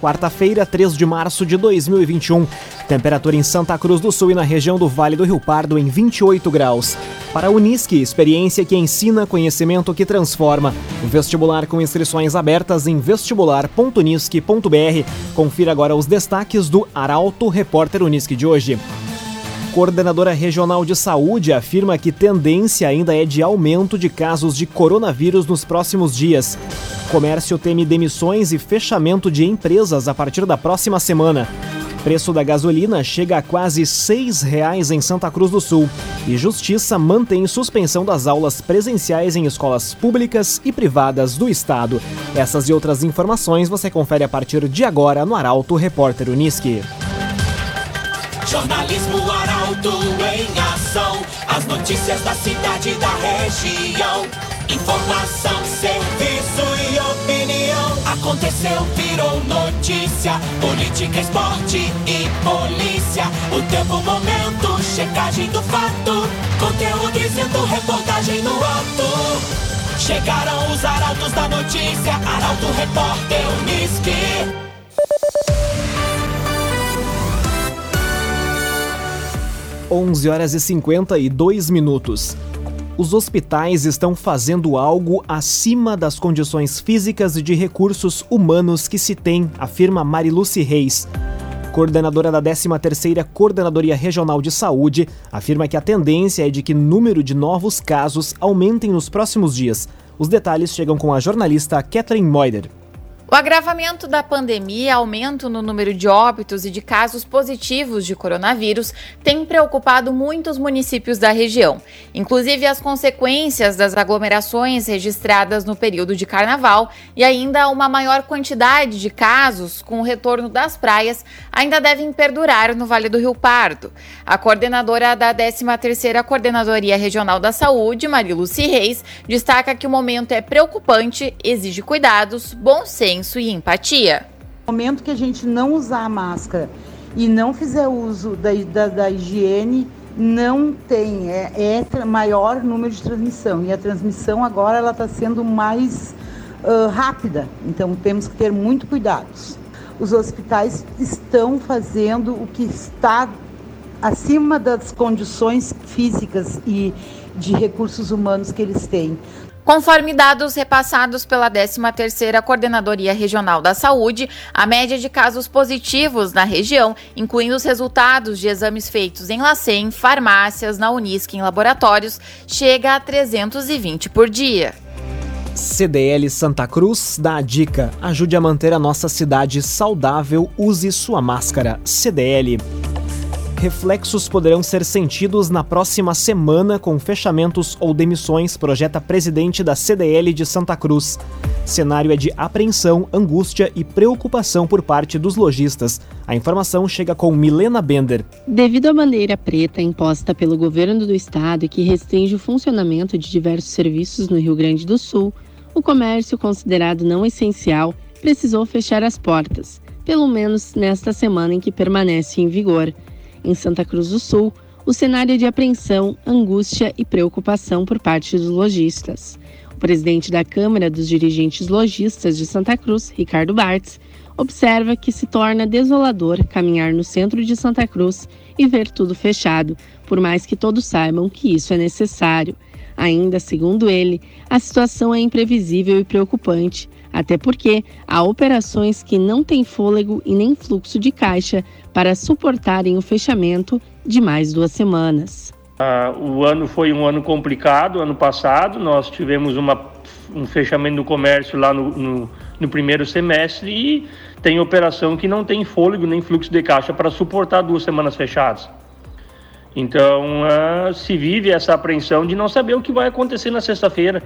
Quarta-feira, 3 de março de 2021. Temperatura em Santa Cruz do Sul e na região do Vale do Rio Pardo em 28 graus. Para a Unisque, experiência que ensina, conhecimento que transforma. Vestibular com inscrições abertas em vestibular.unisque.br. Confira agora os destaques do Arauto Repórter Unisque de hoje. Coordenadora Regional de Saúde afirma que tendência ainda é de aumento de casos de coronavírus nos próximos dias. Comércio teme demissões e fechamento de empresas a partir da próxima semana. Preço da gasolina chega a quase R$ 6,00 em Santa Cruz do Sul. E Justiça mantém suspensão das aulas presenciais em escolas públicas e privadas do Estado. Essas e outras informações você confere a partir de agora no Arauto Repórter Uniski. Jornalismo Arauto em ação. As notícias da cidade e da região. Informação, serviço e opinião. Aconteceu, virou notícia. Política, esporte e polícia. O tempo, momento, checagem do fato. Conteúdo dizendo, reportagem no ato. Chegaram os arautos da notícia. Arauto, repórter, Uniski. 11 horas e 52 minutos. Os hospitais estão fazendo algo acima das condições físicas e de recursos humanos que se tem, afirma Mariluce Reis. Coordenadora da 13ª Coordenadoria Regional de Saúde, afirma que a tendência é de que número de novos casos aumentem nos próximos dias. Os detalhes chegam com a jornalista Kathleen Moider. O agravamento da pandemia, aumento no número de óbitos e de casos positivos de coronavírus tem preocupado muitos municípios da região. Inclusive, as consequências das aglomerações registradas no período de carnaval e ainda uma maior quantidade de casos com o retorno das praias ainda devem perdurar no Vale do Rio Pardo. A coordenadora da 13ª Coordenadoria Regional da Saúde, Mariluci Reis, destaca que o momento é preocupante, exige cuidados, bom senso senso e empatia. No momento que a gente não usar a máscara e não fizer uso da, da, da higiene, não tem, é, é, maior número de transmissão. E a transmissão agora ela está sendo mais uh, rápida, então temos que ter muito cuidados. Os hospitais estão fazendo o que está acima das condições físicas e de recursos humanos que eles têm. Conforme dados repassados pela 13ª Coordenadoria Regional da Saúde, a média de casos positivos na região, incluindo os resultados de exames feitos em LACEN, farmácias, na Unisc em laboratórios, chega a 320 por dia. CDL Santa Cruz dá a dica: ajude a manter a nossa cidade saudável, use sua máscara. CDL. Reflexos poderão ser sentidos na próxima semana com fechamentos ou demissões, projeta presidente da CDL de Santa Cruz. Cenário é de apreensão, angústia e preocupação por parte dos lojistas. A informação chega com Milena Bender. Devido à bandeira preta imposta pelo governo do estado e que restringe o funcionamento de diversos serviços no Rio Grande do Sul, o comércio considerado não essencial precisou fechar as portas, pelo menos nesta semana em que permanece em vigor. Em Santa Cruz do Sul, o cenário é de apreensão, angústia e preocupação por parte dos lojistas. O presidente da Câmara dos Dirigentes Lojistas de Santa Cruz, Ricardo Bartz, observa que se torna desolador caminhar no centro de Santa Cruz e ver tudo fechado, por mais que todos saibam que isso é necessário. Ainda, segundo ele, a situação é imprevisível e preocupante, até porque há operações que não têm fôlego e nem fluxo de caixa para suportarem o fechamento de mais duas semanas. Uh, o ano foi um ano complicado, ano passado nós tivemos uma, um fechamento do comércio lá no, no, no primeiro semestre e tem operação que não tem fôlego nem fluxo de caixa para suportar duas semanas fechadas. Então uh, se vive essa apreensão de não saber o que vai acontecer na sexta-feira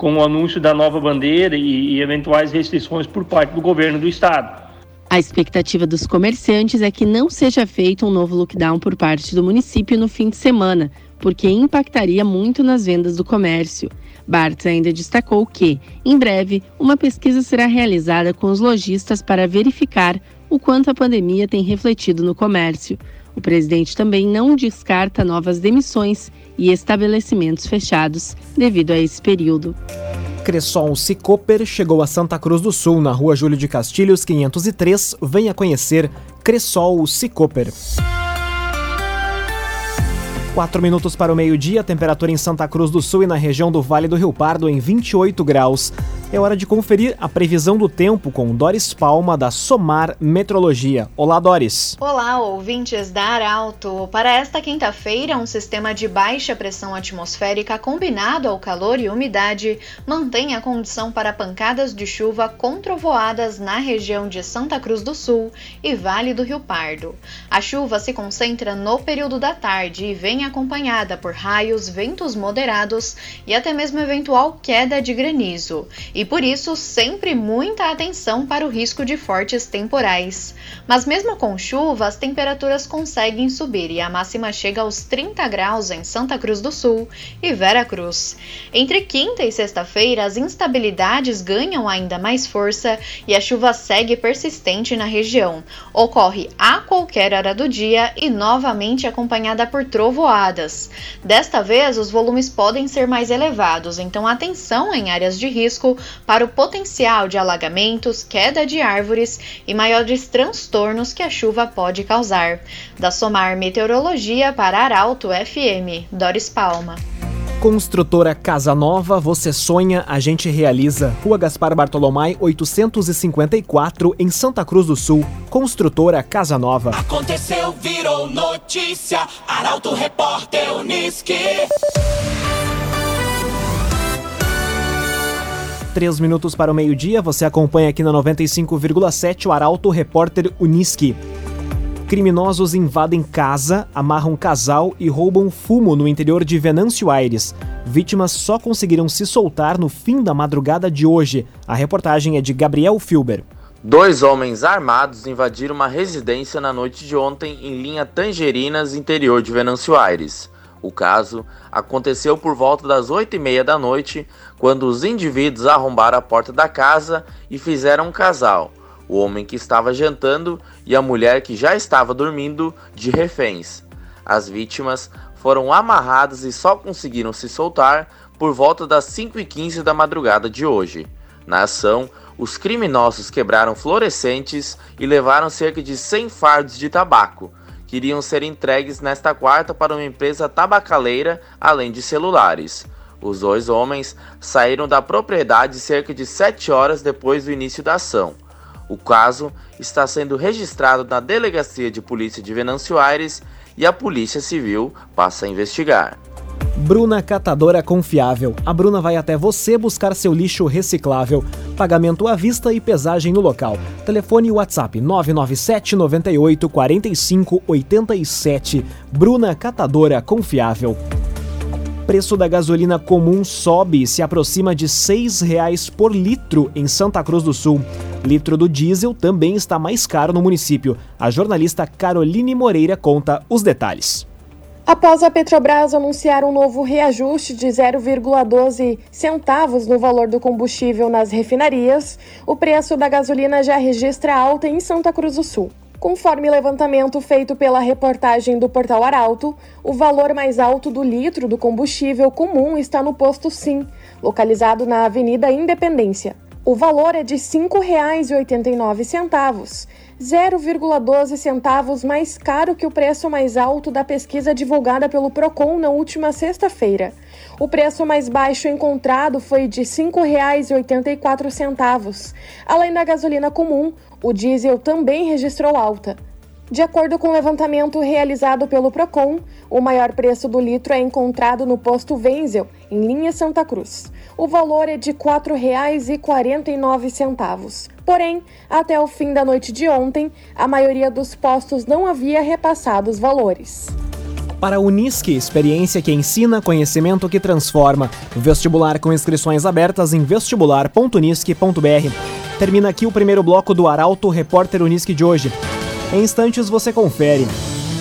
com o anúncio da nova bandeira e, e eventuais restrições por parte do governo do estado. A expectativa dos comerciantes é que não seja feito um novo lockdown por parte do município no fim de semana, porque impactaria muito nas vendas do comércio. Bartz ainda destacou que, em breve, uma pesquisa será realizada com os lojistas para verificar o quanto a pandemia tem refletido no comércio. O presidente também não descarta novas demissões e estabelecimentos fechados devido a esse período. Cressol Cicoper chegou a Santa Cruz do Sul, na rua Júlio de Castilhos, 503. Venha conhecer Cressol Cicoper. 4 minutos para o meio-dia, temperatura em Santa Cruz do Sul e na região do Vale do Rio Pardo em 28 graus. É hora de conferir a previsão do tempo com Doris Palma, da Somar Metrologia. Olá, Doris. Olá, ouvintes da Arauto. Para esta quinta-feira, um sistema de baixa pressão atmosférica combinado ao calor e umidade mantém a condição para pancadas de chuva com trovoadas na região de Santa Cruz do Sul e Vale do Rio Pardo. A chuva se concentra no período da tarde e vem acompanhada por raios, ventos moderados e até mesmo eventual queda de granizo e por isso sempre muita atenção para o risco de fortes temporais. Mas mesmo com chuva, as temperaturas conseguem subir e a máxima chega aos 30 graus em Santa Cruz do Sul e Vera Cruz. Entre quinta e sexta-feira, as instabilidades ganham ainda mais força e a chuva segue persistente na região. Ocorre a qualquer hora do dia e novamente acompanhada por trovoadas. Desta vez, os volumes podem ser mais elevados, então atenção em áreas de risco para o potencial de alagamentos, queda de árvores e maiores transtornos que a chuva pode causar. Da Somar Meteorologia para Arauto FM, Doris Palma. Construtora Casa Nova, você sonha, a gente realiza. Rua Gaspar Bartolomai, 854, em Santa Cruz do Sul. Construtora Casa Nova. Aconteceu, virou notícia. Arauto Repórter Uniski. Três minutos para o meio-dia, você acompanha aqui na 95,7 o Arauto Repórter Uniski. Criminosos invadem casa, amarram casal e roubam fumo no interior de Venâncio Aires. Vítimas só conseguiram se soltar no fim da madrugada de hoje. A reportagem é de Gabriel Filber. Dois homens armados invadiram uma residência na noite de ontem em linha Tangerinas, interior de Venâncio Aires. O caso aconteceu por volta das oito e meia da noite, quando os indivíduos arrombaram a porta da casa e fizeram um casal, o homem que estava jantando e a mulher que já estava dormindo, de reféns. As vítimas foram amarradas e só conseguiram se soltar por volta das 5 e 15 da madrugada de hoje. Na ação, os criminosos quebraram fluorescentes e levaram cerca de 100 fardos de tabaco, que iriam ser entregues nesta quarta para uma empresa tabacaleira, além de celulares. Os dois homens saíram da propriedade cerca de 7 horas depois do início da ação. O caso está sendo registrado na Delegacia de Polícia de Venâncio Aires e a Polícia Civil passa a investigar. Bruna Catadora Confiável. A Bruna vai até você buscar seu lixo reciclável. Pagamento à vista e pesagem no local. Telefone WhatsApp 997 98 45 87. Bruna Catadora Confiável. Preço da gasolina comum sobe e se aproxima de R$ 6,00 por litro em Santa Cruz do Sul. Litro do diesel também está mais caro no município. A jornalista Caroline Moreira conta os detalhes. Após a Petrobras anunciar um novo reajuste de 0,12 centavos no valor do combustível nas refinarias, o preço da gasolina já registra alta em Santa Cruz do Sul. Conforme levantamento feito pela reportagem do Portal Arauto, o valor mais alto do litro do combustível comum está no posto Sim, localizado na Avenida Independência. O valor é de R$ 5,89, 0,12 centavos mais caro que o preço mais alto da pesquisa divulgada pelo Procon na última sexta-feira. O preço mais baixo encontrado foi de R$ 5,84. Além da gasolina comum, o diesel também registrou alta. De acordo com o levantamento realizado pelo Procon, o maior preço do litro é encontrado no posto Wenzel, em linha Santa Cruz. O valor é de R$ 4,49. Porém, até o fim da noite de ontem, a maioria dos postos não havia repassado os valores. Para a Unisque, experiência que ensina, conhecimento que transforma. Vestibular com inscrições abertas em vestibular.unisque.br. Termina aqui o primeiro bloco do Arauto Repórter Unisque de hoje. Em instantes você confere.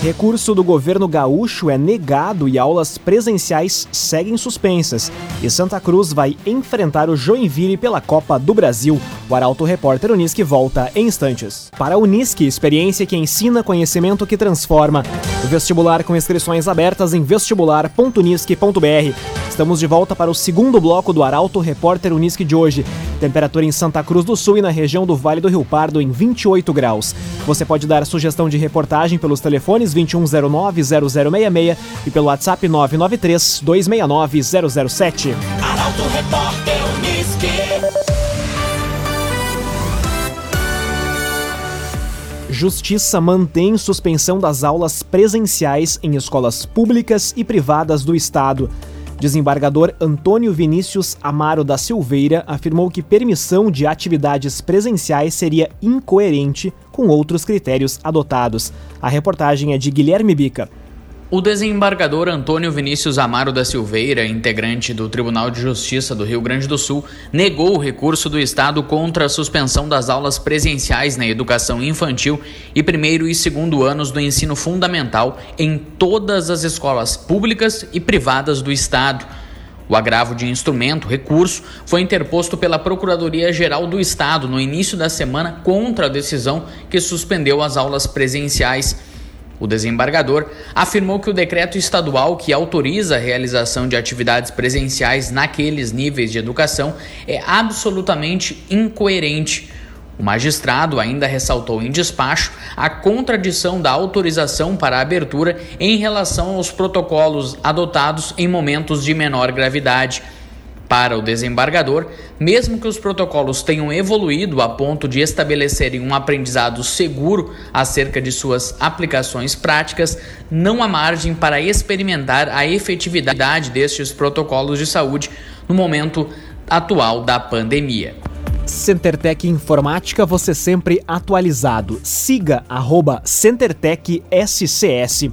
Recurso do governo gaúcho é negado e aulas presenciais seguem suspensas. E Santa Cruz vai enfrentar o Joinville pela Copa do Brasil. O Arauto Repórter Unisque volta em instantes. Para a Unisque, experiência que ensina, conhecimento que transforma. Vestibular com inscrições abertas em vestibular.unisque.br. Estamos de volta para o segundo bloco do Arauto Repórter Unisque de hoje. Temperatura em Santa Cruz do Sul e na região do Vale do Rio Pardo em 28 graus. Você pode dar sugestão de reportagem pelos telefones 2109-0066 e pelo WhatsApp 993-269-007. Arauto Repórter Unisque. Justiça mantém suspensão das aulas presenciais em escolas públicas e privadas do Estado. Desembargador Antônio Vinícius Amaro da Silveira afirmou que permissão de atividades presenciais seria incoerente com outros critérios adotados. A reportagem é de Guilherme Bica. O desembargador Antônio Vinícius Amaro da Silveira, integrante do Tribunal de Justiça do Rio Grande do Sul, negou o recurso do Estado contra a suspensão das aulas presenciais na educação infantil e primeiro e segundo anos do ensino fundamental em todas as escolas públicas e privadas do Estado. O agravo de instrumento, recurso, foi interposto pela Procuradoria-Geral do Estado no início da semana contra a decisão que suspendeu as aulas presenciais. O desembargador afirmou que o decreto estadual que autoriza a realização de atividades presenciais naqueles níveis de educação é absolutamente incoerente. O magistrado ainda ressaltou em despacho a contradição da autorização para a abertura em relação aos protocolos adotados em momentos de menor gravidade. Para o desembargador, mesmo que os protocolos tenham evoluído a ponto de estabelecerem um aprendizado seguro acerca de suas aplicações práticas, não há margem para experimentar a efetividade destes protocolos de saúde no momento atual da pandemia. CenterTech Informática, você sempre atualizado. Siga arroba CenterTech SCS.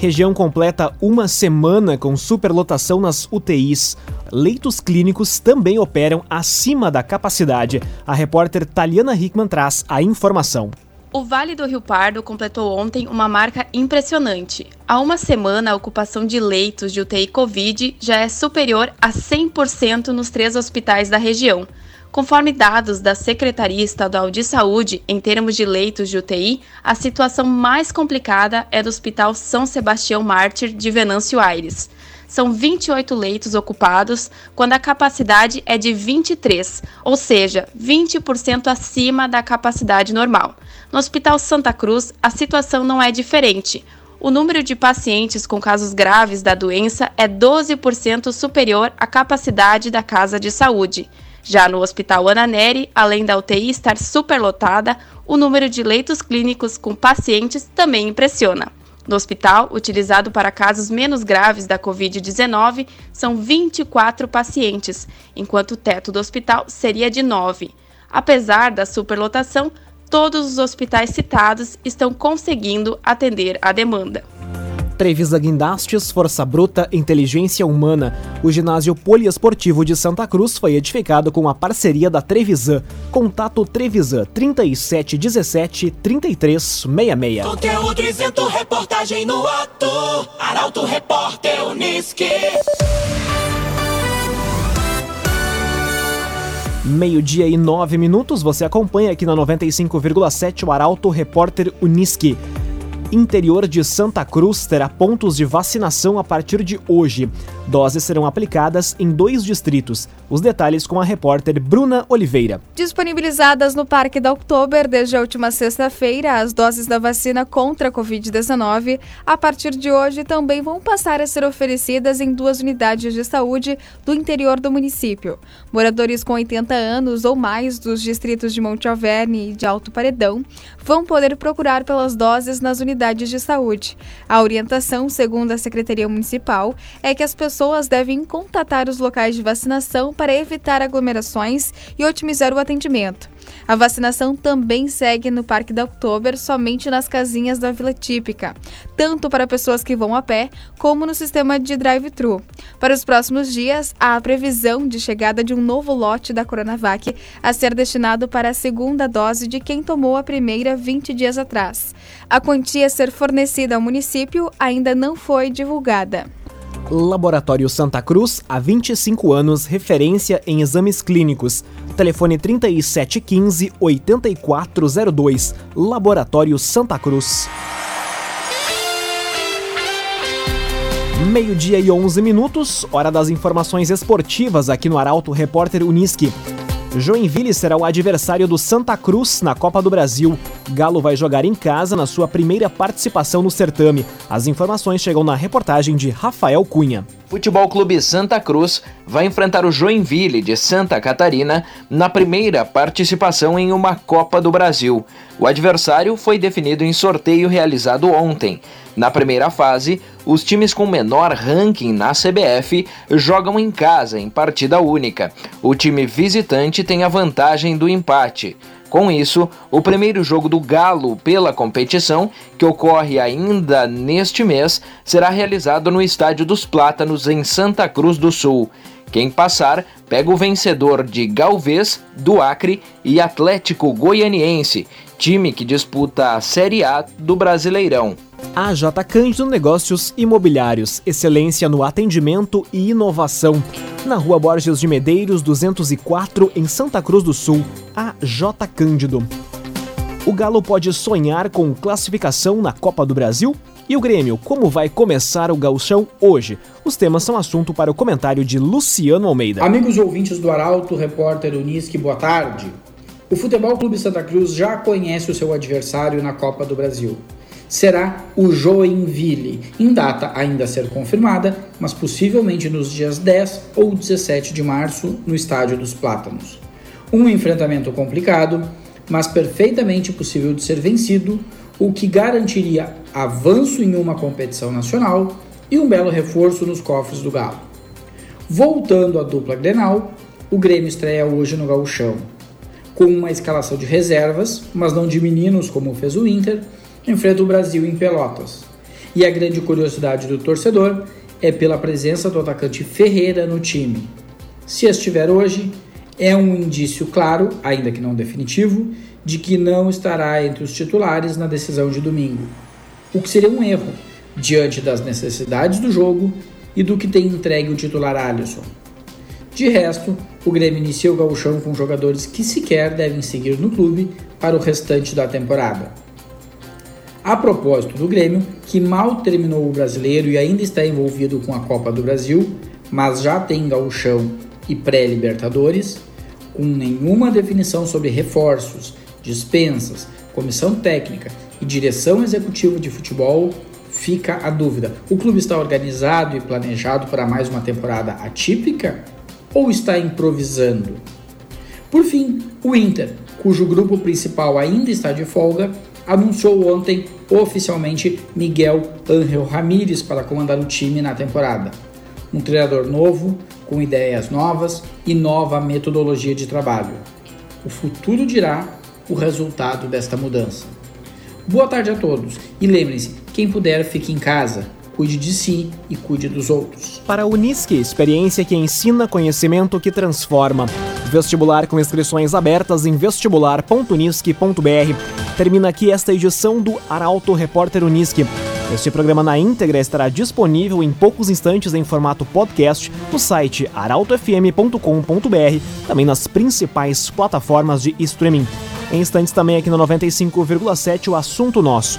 Região completa uma semana com superlotação nas UTIs. Leitos clínicos também operam acima da capacidade. A repórter Taliana Hickman traz a informação. O Vale do Rio Pardo completou ontem uma marca impressionante. Há uma semana, a ocupação de leitos de UTI Covid já é superior a 100% nos três hospitais da região. Conforme dados da Secretaria Estadual de Saúde, em termos de leitos de UTI, a situação mais complicada é do Hospital São Sebastião Mártir de Venâncio Aires. São 28 leitos ocupados, quando a capacidade é de 23, ou seja, 20% acima da capacidade normal. No Hospital Santa Cruz, a situação não é diferente. O número de pacientes com casos graves da doença é 12% superior à capacidade da casa de saúde. Já no Hospital Ana Neri, além da UTI estar superlotada, o número de leitos clínicos com pacientes também impressiona. No hospital, utilizado para casos menos graves da Covid-19, são 24 pacientes, enquanto o teto do hospital seria de 9. Apesar da superlotação, todos os hospitais citados estão conseguindo atender a demanda. Trevisa Guindastes, Força Bruta, Inteligência Humana. O ginásio poliesportivo de Santa Cruz foi edificado com a parceria da Trevisan. Contato Trevisan 3717 3366. Conteúdo isento, reportagem no ato. Arauto Repórter Unisque. Meio-dia e nove minutos, você acompanha aqui na 95,7 o Arauto Repórter Unisque interior de Santa Cruz terá pontos de vacinação a partir de hoje. Doses serão aplicadas em dois distritos. Os detalhes com a repórter Bruna Oliveira. Disponibilizadas no Parque da Oktober desde a última sexta-feira, as doses da vacina contra a Covid-19, a partir de hoje, também vão passar a ser oferecidas em duas unidades de saúde do interior do município. Moradores com 80 anos ou mais dos distritos de Monte Alverne e de Alto Paredão vão poder procurar pelas doses nas unidades de saúde. A orientação, segundo a Secretaria Municipal, é que as pessoas devem contatar os locais de vacinação para evitar aglomerações e otimizar o atendimento. A vacinação também segue no Parque da Oktober somente nas casinhas da Vila Típica, tanto para pessoas que vão a pé, como no sistema de drive-thru. Para os próximos dias, há a previsão de chegada de um novo lote da Coronavac a ser destinado para a segunda dose de quem tomou a primeira 20 dias atrás. A quantia a ser fornecida ao município ainda não foi divulgada. Laboratório Santa Cruz, há 25 anos, referência em exames clínicos. Telefone 3715-8402. Laboratório Santa Cruz. Meio-dia e 11 minutos, hora das informações esportivas aqui no Arauto Repórter Uniski. Joinville será o adversário do Santa Cruz na Copa do Brasil. Galo vai jogar em casa na sua primeira participação no certame. As informações chegam na reportagem de Rafael Cunha. Futebol Clube Santa Cruz vai enfrentar o Joinville de Santa Catarina na primeira participação em uma Copa do Brasil. O adversário foi definido em sorteio realizado ontem. Na primeira fase, os times com menor ranking na CBF jogam em casa em partida única. O time visitante tem a vantagem do empate. Com isso, o primeiro jogo do Galo pela competição, que ocorre ainda neste mês, será realizado no Estádio dos Plátanos, em Santa Cruz do Sul. Quem passar pega o vencedor de Galvez, do Acre e Atlético Goianiense, time que disputa a Série A do Brasileirão. AJ Cândido Negócios Imobiliários, excelência no atendimento e inovação. Na rua Borges de Medeiros, 204, em Santa Cruz do Sul, AJ Cândido. O Galo pode sonhar com classificação na Copa do Brasil? E o Grêmio, como vai começar o gauchão hoje? Os temas são assunto para o comentário de Luciano Almeida. Amigos ouvintes do Arauto, repórter Unisque, boa tarde. O Futebol Clube Santa Cruz já conhece o seu adversário na Copa do Brasil será o Joinville, em data ainda a ser confirmada, mas possivelmente nos dias 10 ou 17 de março no Estádio dos Plátanos. Um enfrentamento complicado, mas perfeitamente possível de ser vencido, o que garantiria avanço em uma competição nacional e um belo reforço nos cofres do Galo. Voltando à dupla Grenal, o Grêmio estreia hoje no Gauchão, com uma escalação de reservas, mas não de meninos como fez o Inter, enfrenta o Brasil em Pelotas. E a grande curiosidade do torcedor é pela presença do atacante Ferreira no time. Se estiver hoje, é um indício claro, ainda que não definitivo, de que não estará entre os titulares na decisão de domingo. O que seria um erro, diante das necessidades do jogo e do que tem entregue o titular Alisson. De resto, o Grêmio inicia o gauchão com jogadores que sequer devem seguir no clube para o restante da temporada. A propósito do Grêmio, que mal terminou o brasileiro e ainda está envolvido com a Copa do Brasil, mas já tem gauchão e pré-libertadores, com nenhuma definição sobre reforços, dispensas, comissão técnica e direção executiva de futebol, fica a dúvida: o clube está organizado e planejado para mais uma temporada atípica ou está improvisando? Por fim, o Inter, cujo grupo principal ainda está de folga, anunciou ontem oficialmente Miguel Ángel Ramírez para comandar o time na temporada. Um treinador novo, com ideias novas e nova metodologia de trabalho. O futuro dirá o resultado desta mudança. Boa tarde a todos e lembrem-se: quem puder, fique em casa, cuide de si e cuide dos outros. Para a Unisque, experiência que ensina conhecimento que transforma. Vestibular com inscrições abertas em vestibular.unisque.br. Termina aqui esta edição do Arauto Repórter Unisque. Este programa na íntegra estará disponível em poucos instantes em formato podcast no site arautofm.com.br, também nas principais plataformas de streaming. Em instantes também aqui no 95,7 o assunto nosso.